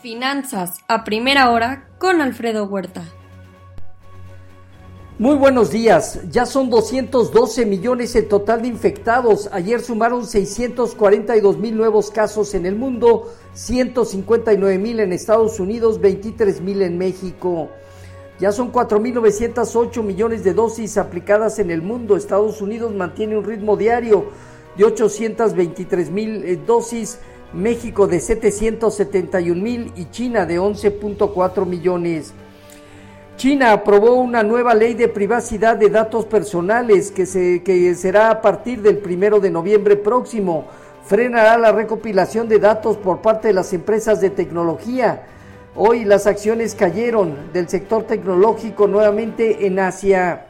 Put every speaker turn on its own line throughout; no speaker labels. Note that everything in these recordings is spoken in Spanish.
Finanzas a primera hora con Alfredo Huerta.
Muy buenos días. Ya son 212 millones el total de infectados. Ayer sumaron 642 mil nuevos casos en el mundo, 159 mil en Estados Unidos, 23 mil en México. Ya son 4.908 millones de dosis aplicadas en el mundo. Estados Unidos mantiene un ritmo diario de 823 mil eh, dosis México de 771 mil y China de 11.4 millones. China aprobó una nueva ley de privacidad de datos personales que, se, que será a partir del primero de noviembre próximo. Frenará la recopilación de datos por parte de las empresas de tecnología. Hoy las acciones cayeron del sector tecnológico nuevamente en Asia.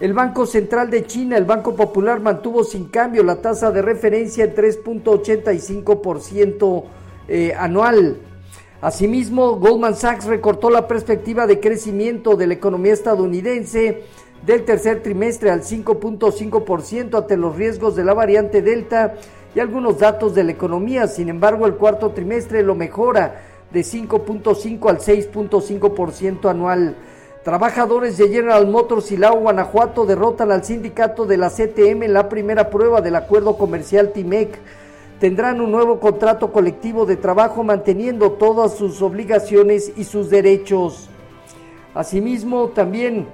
El Banco Central de China, el Banco Popular, mantuvo sin cambio la tasa de referencia en 3.85% eh, anual. Asimismo, Goldman Sachs recortó la perspectiva de crecimiento de la economía estadounidense del tercer trimestre al 5.5% ante los riesgos de la variante Delta y algunos datos de la economía. Sin embargo, el cuarto trimestre lo mejora de 5.5 al 6.5% anual. Trabajadores de General Motors y Lao Guanajuato derrotan al sindicato de la CTM en la primera prueba del acuerdo comercial TIMEC. Tendrán un nuevo contrato colectivo de trabajo manteniendo todas sus obligaciones y sus derechos. Asimismo, también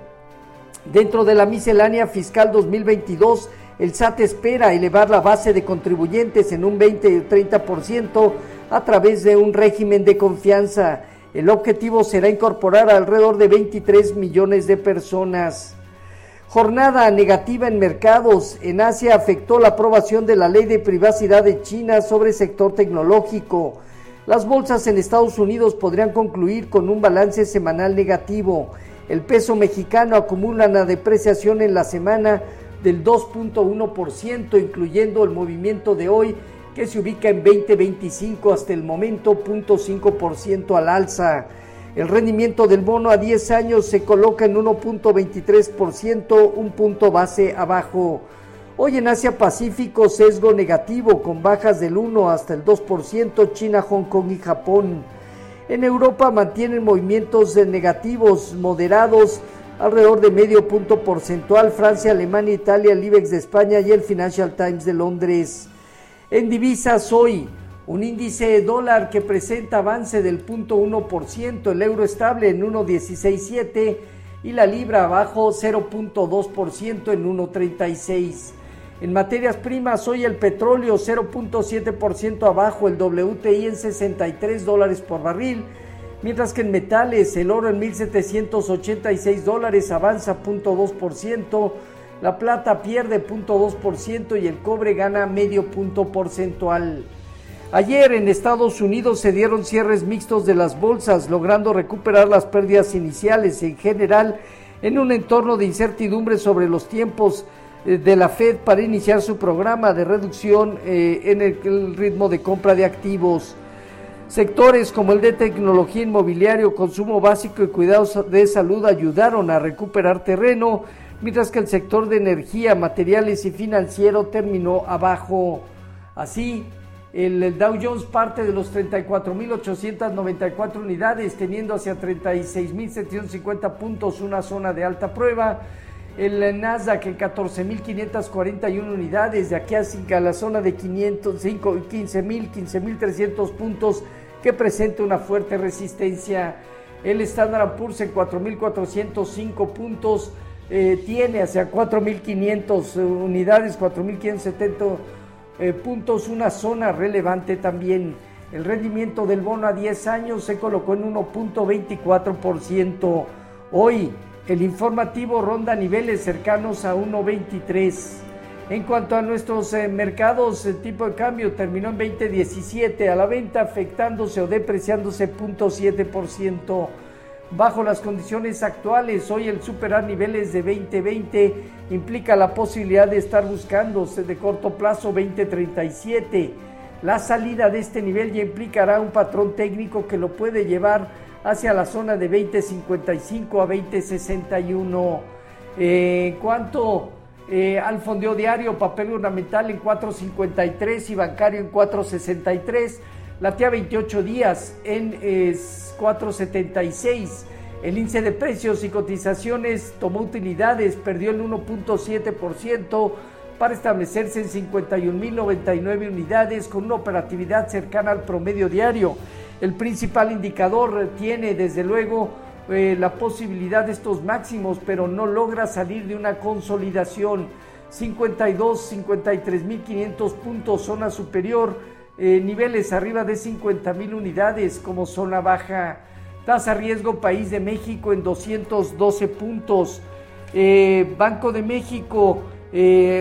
dentro de la miscelánea fiscal 2022, el SAT espera elevar la base de contribuyentes en un 20-30% a través de un régimen de confianza. El objetivo será incorporar alrededor de 23 millones de personas. Jornada negativa en mercados. En Asia afectó la aprobación de la ley de privacidad de China sobre el sector tecnológico. Las bolsas en Estados Unidos podrían concluir con un balance semanal negativo. El peso mexicano acumula una depreciación en la semana del 2.1%, incluyendo el movimiento de hoy que se ubica en 2025 hasta el momento 0.5% al alza. El rendimiento del bono a 10 años se coloca en 1.23%, un punto base abajo. Hoy en Asia Pacífico sesgo negativo con bajas del 1 hasta el 2%, China, Hong Kong y Japón. En Europa mantienen movimientos negativos moderados alrededor de medio punto porcentual, Francia, Alemania, Italia, el IBEX de España y el Financial Times de Londres. En divisas hoy, un índice de dólar que presenta avance del 0.1%, el euro estable en 1.167 y la libra abajo 0.2% en 1.36. En materias primas, hoy el petróleo 0.7% abajo, el WTI en 63 dólares por barril, mientras que en metales el oro en 1.786 dólares avanza 0.2%, la plata pierde 0.2% y el cobre gana medio punto porcentual. Ayer en Estados Unidos se dieron cierres mixtos de las bolsas, logrando recuperar las pérdidas iniciales en general en un entorno de incertidumbre sobre los tiempos eh, de la Fed para iniciar su programa de reducción eh, en el ritmo de compra de activos. Sectores como el de tecnología inmobiliario, consumo básico y cuidados de salud ayudaron a recuperar terreno mientras que el sector de energía, materiales y financiero terminó abajo. Así, el, Dow Jones parte de los 34.894 unidades, teniendo hacia 36.750 puntos una zona de alta prueba. El Nasdaq en 14.541 unidades, de aquí a la zona de 15.000, 15.300 puntos que presenta una fuerte resistencia. El Standard Poor's en 4.405 puntos, eh, tiene hacia 4.500 unidades, 4.570 eh, puntos, una zona relevante también. El rendimiento del bono a 10 años se colocó en 1.24%. Hoy el informativo ronda niveles cercanos a 1.23. En cuanto a nuestros eh, mercados, el tipo de cambio terminó en 20.17 a la venta, afectándose o depreciándose 0.7%. Bajo las condiciones actuales, hoy el superar niveles de 2020 implica la posibilidad de estar buscando de corto plazo 2037. La salida de este nivel ya implicará un patrón técnico que lo puede llevar hacia la zona de 2055 a 2061. Eh, cuanto eh, al fondeo diario, papel ornamental en 453 y bancario en 463, latía 28 días en 4.76. El índice de precios y cotizaciones tomó utilidades, perdió el 1.7% para establecerse en 51.099 unidades con una operatividad cercana al promedio diario. El principal indicador tiene desde luego eh, la posibilidad de estos máximos, pero no logra salir de una consolidación. 52, 53.500 puntos, zona superior, eh, niveles arriba de 50.000 unidades como zona baja. Tasa riesgo País de México en 212 puntos. Eh, Banco de México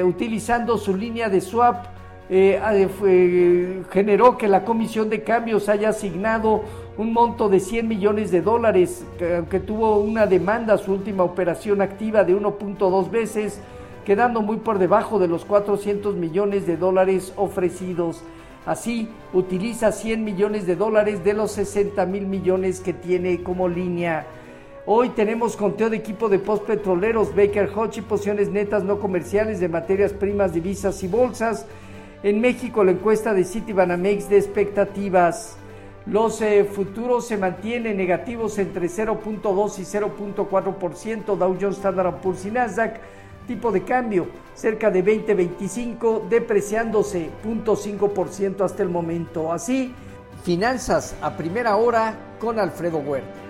utilizando su línea de swap generó que la Comisión de Cambios haya asignado un monto de 100 millones de dólares, que, tuvo una demanda, su última operación activa de 1.2 veces, quedando muy por debajo de los 400 millones de dólares ofrecidos. Así, utiliza 100 millones de dólares de los 60 mil millones que tiene como línea. Hoy tenemos conteo de equipo de postpetroleros, Baker Hodge y posiciones netas no comerciales de materias primas, divisas y bolsas. En México, la encuesta de Citibanamex de expectativas. Los eh, futuros se mantienen negativos entre 0.2 y 0.4%, Dow Jones, Standard Poor's y Nasdaq. Tipo de cambio cerca de 20.25, depreciándose 0.5% hasta el momento. Así, finanzas a primera hora con Alfredo Huerta.